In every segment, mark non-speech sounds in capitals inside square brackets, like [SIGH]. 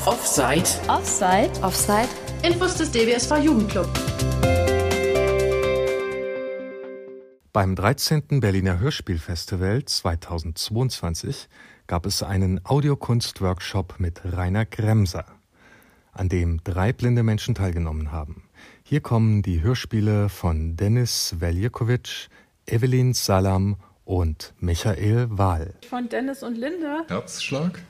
auf Offside. Offside. Offside. Infos des DWSV Jugendclub. Beim 13. Berliner Hörspielfestival 2022 gab es einen Audiokunst-Workshop mit Rainer Kremser, an dem drei blinde Menschen teilgenommen haben. Hier kommen die Hörspiele von Dennis Veljakovic, Evelyn Salam und Michael Wahl. Von Dennis und Linda. Herzschlag.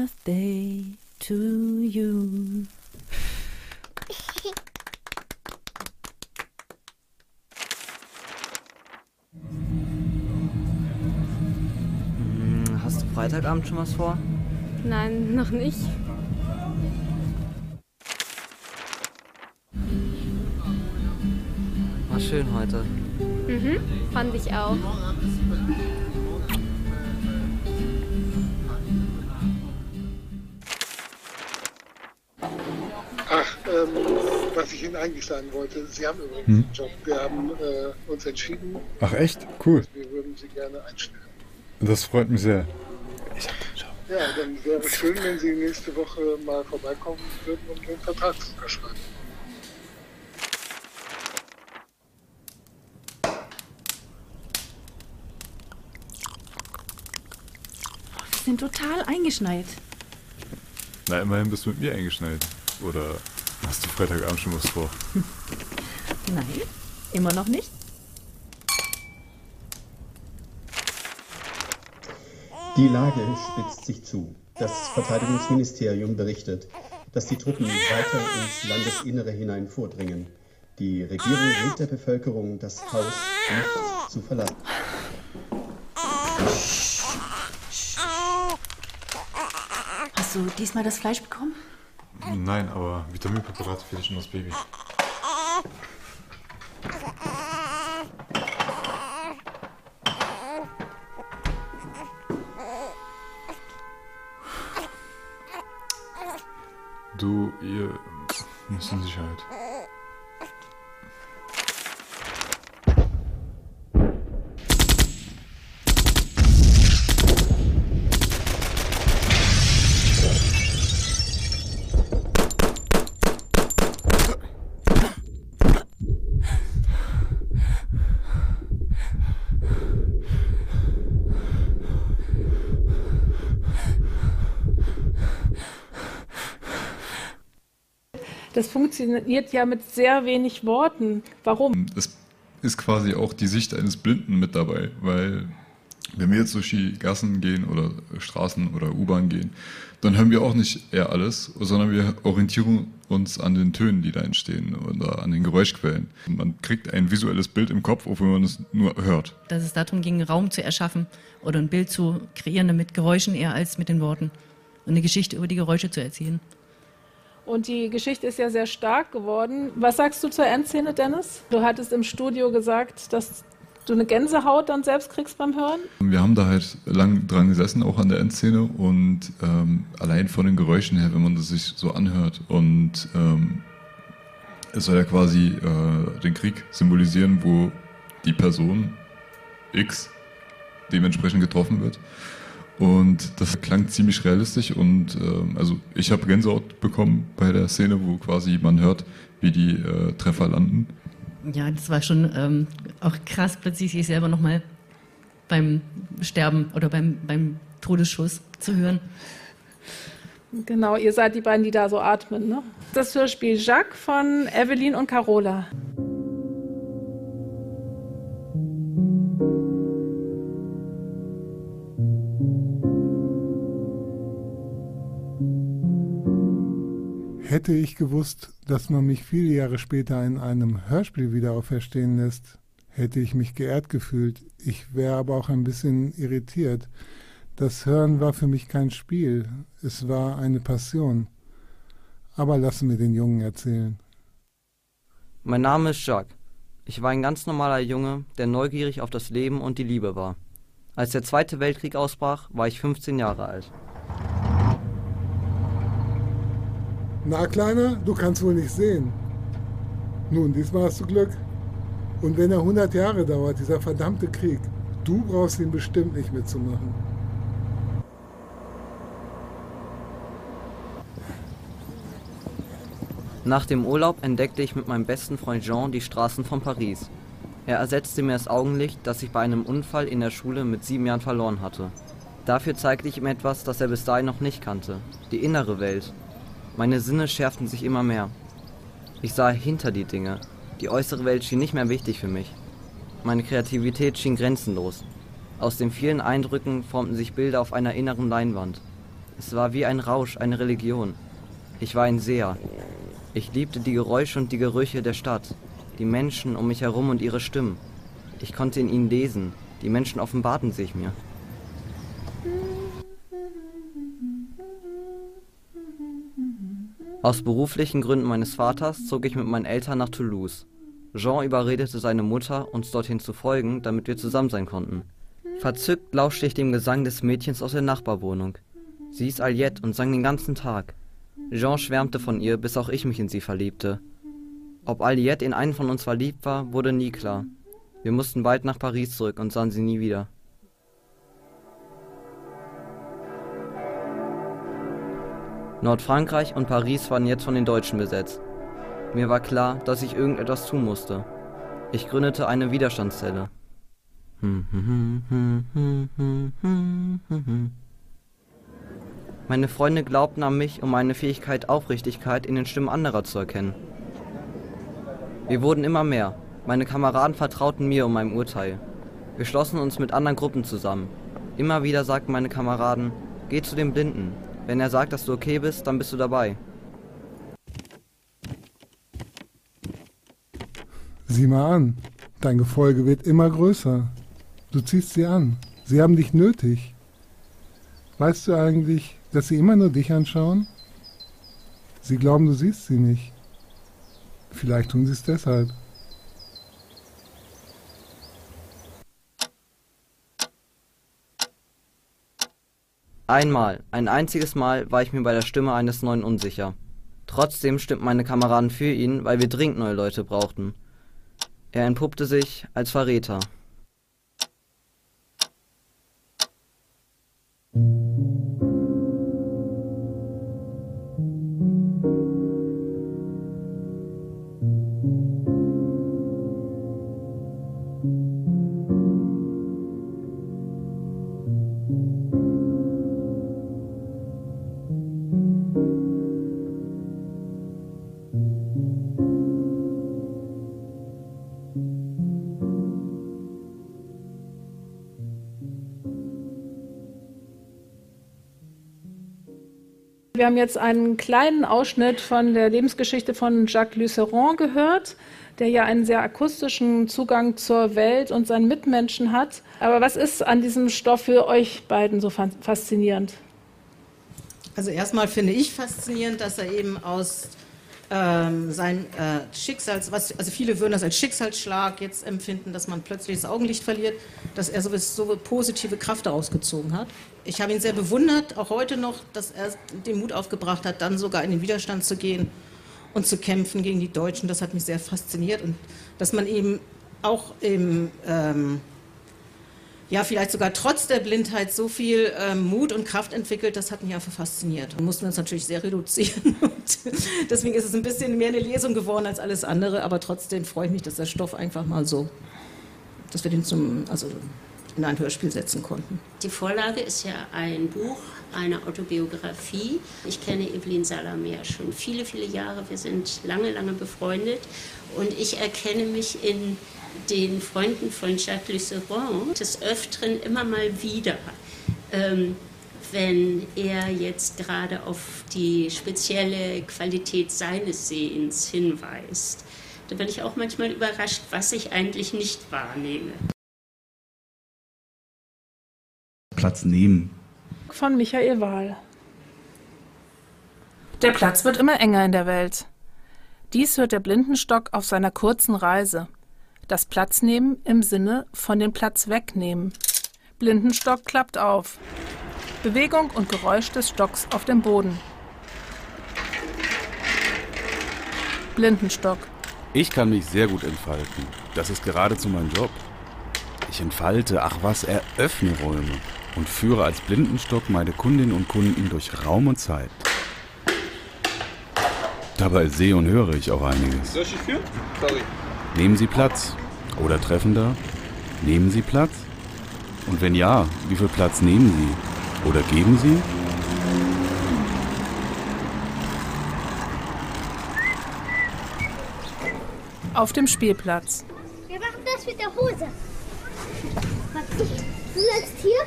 Birthday to you. Hm, Hast du Freitagabend schon was vor? Nein, noch nicht. War schön heute. Mhm, fand ich auch. Ihnen eigentlich sagen wollte, Sie haben übrigens Hm? einen Job. Wir haben äh, uns entschieden, Ach echt? Cool. wir würden Sie gerne einstellen. Das freut mich sehr. Ja, dann wäre es schön, wenn Sie nächste Woche mal vorbeikommen würden, um den Vertrag zu unterschreiben. Wir sind total eingeschneit. Na, immerhin bist du mit mir eingeschnallt. Oder hast du Freitagabend schon was vor? [LAUGHS] Nein, immer noch nicht. Die Lage spitzt sich zu. Das Verteidigungsministerium berichtet, dass die Truppen weiter ins Landesinnere hinein vordringen. Die Regierung rät der Bevölkerung, das Haus nicht zu verlassen. Hast du diesmal das Fleisch bekommen? Nein, aber Vitaminpräparate dich und das Baby. Du, ihr müsst in Sicherheit. Das funktioniert ja mit sehr wenig Worten. Warum? Es ist quasi auch die Sicht eines Blinden mit dabei, weil wenn wir jetzt durch die Gassen gehen oder Straßen oder U-Bahn gehen, dann hören wir auch nicht eher alles, sondern wir orientieren uns an den Tönen, die da entstehen oder an den Geräuschquellen. Man kriegt ein visuelles Bild im Kopf, wenn man es nur hört. Dass es darum ging, Raum zu erschaffen oder ein Bild zu kreieren mit Geräuschen eher als mit den Worten. Und eine Geschichte über die Geräusche zu erzählen. Und die Geschichte ist ja sehr stark geworden. Was sagst du zur Endszene, Dennis? Du hattest im Studio gesagt, dass du eine Gänsehaut dann selbst kriegst beim Hören. Wir haben da halt lang dran gesessen, auch an der Endszene und ähm, allein von den Geräuschen her, wenn man das sich so anhört und ähm, es soll ja quasi äh, den Krieg symbolisieren, wo die Person X dementsprechend getroffen wird. Und das klang ziemlich realistisch und ähm, also ich habe Gänsehaut bekommen bei der Szene, wo quasi man hört, wie die äh, Treffer landen. Ja, das war schon ähm, auch krass, plötzlich sich selber nochmal beim Sterben oder beim, beim Todesschuss zu hören. Genau, ihr seid die beiden, die da so atmen. Ne? Das Hörspiel Jacques von Evelyn und Carola. Hätte ich gewusst, dass man mich viele Jahre später in einem Hörspiel wieder auferstehen lässt, hätte ich mich geehrt gefühlt. Ich wäre aber auch ein bisschen irritiert. Das Hören war für mich kein Spiel, es war eine Passion. Aber lassen wir den Jungen erzählen. Mein Name ist Jacques. Ich war ein ganz normaler Junge, der neugierig auf das Leben und die Liebe war. Als der Zweite Weltkrieg ausbrach, war ich 15 Jahre alt. Na, Kleiner, du kannst wohl nicht sehen. Nun, diesmal hast du Glück. Und wenn er 100 Jahre dauert, dieser verdammte Krieg, du brauchst ihn bestimmt nicht mitzumachen. Nach dem Urlaub entdeckte ich mit meinem besten Freund Jean die Straßen von Paris. Er ersetzte mir das Augenlicht, das ich bei einem Unfall in der Schule mit sieben Jahren verloren hatte. Dafür zeigte ich ihm etwas, das er bis dahin noch nicht kannte, die innere Welt. Meine Sinne schärften sich immer mehr. Ich sah hinter die Dinge. Die äußere Welt schien nicht mehr wichtig für mich. Meine Kreativität schien grenzenlos. Aus den vielen Eindrücken formten sich Bilder auf einer inneren Leinwand. Es war wie ein Rausch, eine Religion. Ich war ein Seher. Ich liebte die Geräusche und die Gerüche der Stadt, die Menschen um mich herum und ihre Stimmen. Ich konnte in ihnen lesen, die Menschen offenbarten sich mir. Aus beruflichen Gründen meines Vaters zog ich mit meinen Eltern nach Toulouse. Jean überredete seine Mutter, uns dorthin zu folgen, damit wir zusammen sein konnten. Verzückt lauschte ich dem Gesang des Mädchens aus der Nachbarwohnung. Sie hieß Aliette und sang den ganzen Tag. Jean schwärmte von ihr, bis auch ich mich in sie verliebte. Ob Aliette in einen von uns verliebt war, wurde nie klar. Wir mussten bald nach Paris zurück und sahen sie nie wieder. Nordfrankreich und Paris waren jetzt von den Deutschen besetzt. Mir war klar, dass ich irgendetwas tun musste. Ich gründete eine Widerstandszelle. Meine Freunde glaubten an mich, um meine Fähigkeit, Aufrichtigkeit in den Stimmen anderer zu erkennen. Wir wurden immer mehr. Meine Kameraden vertrauten mir um mein Urteil. Wir schlossen uns mit anderen Gruppen zusammen. Immer wieder sagten meine Kameraden, geh zu dem Blinden. Wenn er sagt, dass du okay bist, dann bist du dabei. Sieh mal an, dein Gefolge wird immer größer. Du ziehst sie an. Sie haben dich nötig. Weißt du eigentlich, dass sie immer nur dich anschauen? Sie glauben, du siehst sie nicht. Vielleicht tun sie es deshalb. Einmal, ein einziges Mal war ich mir bei der Stimme eines Neuen unsicher. Trotzdem stimmten meine Kameraden für ihn, weil wir dringend neue Leute brauchten. Er entpuppte sich als Verräter. Wir haben jetzt einen kleinen Ausschnitt von der Lebensgeschichte von Jacques Luceron gehört, der ja einen sehr akustischen Zugang zur Welt und seinen Mitmenschen hat. Aber was ist an diesem Stoff für euch beiden so faszinierend? Also erstmal finde ich faszinierend, dass er eben aus ähm, sein äh, Schicksals, was, also viele würden das als Schicksalsschlag jetzt empfinden, dass man plötzlich das Augenlicht verliert, dass er so, so positive Kraft daraus gezogen hat. Ich habe ihn sehr bewundert, auch heute noch, dass er den Mut aufgebracht hat, dann sogar in den Widerstand zu gehen und zu kämpfen gegen die Deutschen. Das hat mich sehr fasziniert und dass man eben auch im ähm, ja, vielleicht sogar trotz der Blindheit so viel ähm, Mut und Kraft entwickelt, das hat mich einfach fasziniert. Da mussten uns natürlich sehr reduzieren. [LAUGHS] Und deswegen ist es ein bisschen mehr eine Lesung geworden als alles andere, aber trotzdem freue ich mich, dass der Stoff einfach mal so, dass wir den zum, also in ein Hörspiel setzen konnten. Die Vorlage ist ja ein Buch, eine Autobiografie. Ich kenne Evelyn Salamer schon viele, viele Jahre. Wir sind lange, lange befreundet und ich erkenne mich in den Freunden von Jacques Luceron des Öfteren immer mal wieder, ähm, wenn er jetzt gerade auf die spezielle Qualität seines Sehens hinweist. Da bin ich auch manchmal überrascht, was ich eigentlich nicht wahrnehme. Platz nehmen. Von Michael Wahl. Der Platz wird immer enger in der Welt. Dies hört der Blindenstock auf seiner kurzen Reise. Das Platznehmen im Sinne von den Platz wegnehmen. Blindenstock klappt auf. Bewegung und Geräusch des Stocks auf dem Boden. Blindenstock. Ich kann mich sehr gut entfalten. Das ist geradezu mein Job. Ich entfalte, ach was, eröffne Räume und führe als Blindenstock meine Kundinnen und Kunden durch Raum und Zeit. Dabei sehe und höre ich auch einiges. Soll ich führen? Sorry. Nehmen Sie Platz. Oder treffender, nehmen Sie Platz? Und wenn ja, wie viel Platz nehmen Sie? Oder geben Sie? Auf dem Spielplatz. Wir machen das mit der Hose. Du sitzt hier,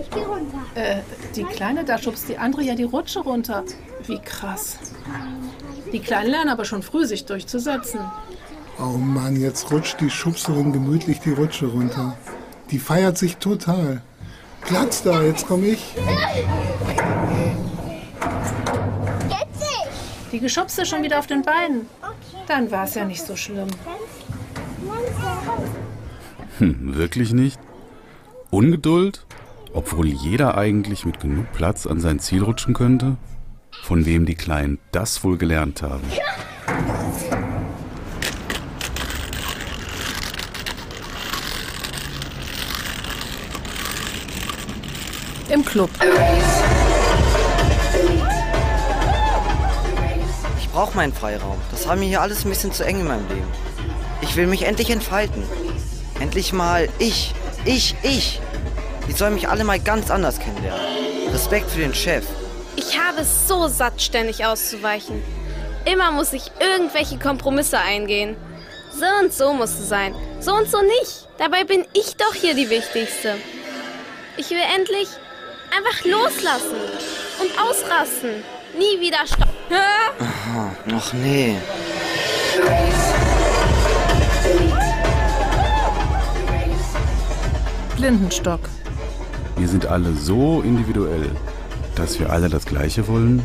ich gehe runter. Äh, die Kleine, da schubst die andere ja die Rutsche runter. Wie krass. Die Kleinen lernen aber schon früh, sich durchzusetzen. Oh Mann, jetzt rutscht die Schubserin gemütlich die Rutsche runter. Die feiert sich total. Platz da, jetzt komme ich. Die geschubste schon wieder auf den Beinen. Dann war es ja nicht so schlimm. Hm, wirklich nicht? Ungeduld? Obwohl jeder eigentlich mit genug Platz an sein Ziel rutschen könnte? Von wem die Kleinen das wohl gelernt haben? Im Club. Ich brauche meinen Freiraum. Das war mir hier alles ein bisschen zu eng in meinem Leben. Ich will mich endlich entfalten. Endlich mal ich, ich, ich. Die sollen mich alle mal ganz anders kennenlernen. Respekt für den Chef. Ich habe es so satt, ständig auszuweichen. Immer muss ich irgendwelche Kompromisse eingehen. So und so muss es sein, so und so nicht. Dabei bin ich doch hier die Wichtigste. Ich will endlich einfach loslassen und ausrasten. Nie wieder stoppen. Aha, ach nee. Blindenstock. Wir sind alle so individuell, dass wir alle das Gleiche wollen.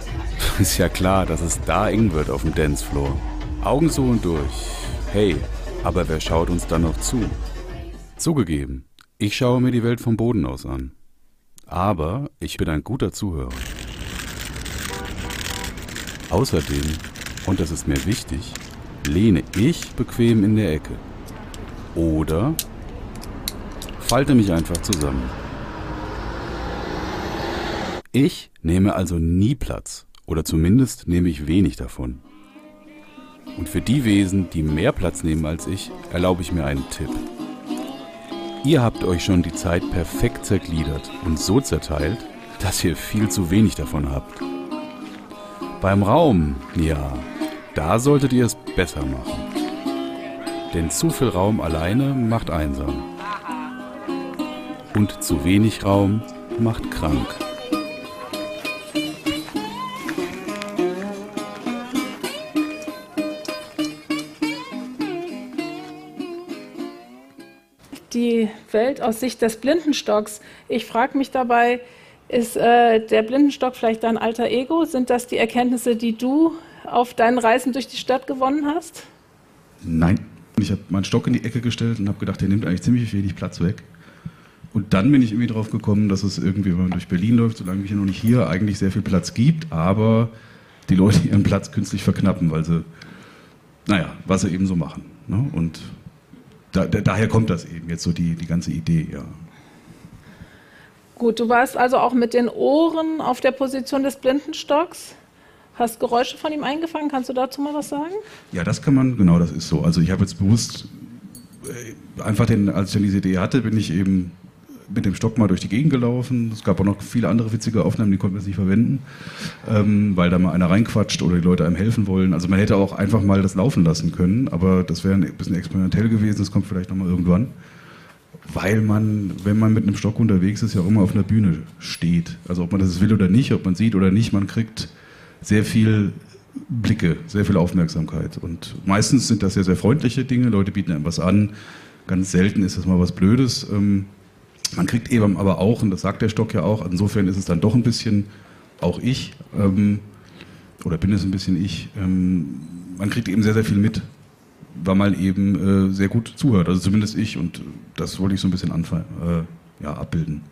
[LAUGHS] Ist ja klar, dass es da eng wird auf dem Dancefloor. Augen zu und durch. Hey, aber wer schaut uns dann noch zu? Zugegeben, ich schaue mir die Welt vom Boden aus an. Aber ich bin ein guter Zuhörer. Außerdem, und das ist mir wichtig, lehne ich bequem in der Ecke. Oder falte mich einfach zusammen. Ich nehme also nie Platz, oder zumindest nehme ich wenig davon. Und für die Wesen, die mehr Platz nehmen als ich, erlaube ich mir einen Tipp. Ihr habt euch schon die Zeit perfekt zergliedert und so zerteilt, dass ihr viel zu wenig davon habt. Beim Raum, ja, da solltet ihr es besser machen. Denn zu viel Raum alleine macht einsam. Und zu wenig Raum macht krank. Die Welt aus Sicht des Blindenstocks. Ich frage mich dabei, ist äh, der Blindenstock vielleicht dein alter Ego? Sind das die Erkenntnisse, die du auf deinen Reisen durch die Stadt gewonnen hast? Nein. Ich habe meinen Stock in die Ecke gestellt und habe gedacht, der nimmt eigentlich ziemlich wenig Platz weg. Und dann bin ich irgendwie drauf gekommen, dass es irgendwie, wenn man durch Berlin läuft, solange ich noch nicht hier, eigentlich sehr viel Platz gibt, aber die Leute ihren Platz künstlich verknappen, weil sie, naja, was sie eben so machen. Ne? Und da, da, daher kommt das eben jetzt so die, die ganze Idee, ja. Gut, du warst also auch mit den Ohren auf der Position des Blindenstocks. Hast Geräusche von ihm eingefangen? Kannst du dazu mal was sagen? Ja, das kann man, genau, das ist so. Also ich habe jetzt bewusst, äh, einfach den, als ich dann diese Idee hatte, bin ich eben mit dem Stock mal durch die Gegend gelaufen. Es gab auch noch viele andere witzige Aufnahmen, die konnten wir jetzt nicht verwenden, ähm, weil da mal einer reinquatscht oder die Leute einem helfen wollen. Also man hätte auch einfach mal das laufen lassen können, aber das wäre ein bisschen experimentell gewesen, das kommt vielleicht nochmal irgendwann. Weil man, wenn man mit einem Stock unterwegs ist, ja auch immer auf einer Bühne steht. Also ob man das will oder nicht, ob man sieht oder nicht, man kriegt sehr viel Blicke, sehr viel Aufmerksamkeit. Und meistens sind das ja sehr freundliche Dinge, Leute bieten einem was an. Ganz selten ist das mal was Blödes. Ähm, man kriegt eben aber auch, und das sagt der Stock ja auch, insofern ist es dann doch ein bisschen auch ich, ähm, oder bin es ein bisschen ich, ähm, man kriegt eben sehr, sehr viel mit, weil man eben äh, sehr gut zuhört, also zumindest ich, und das wollte ich so ein bisschen anfallen, äh, ja, abbilden.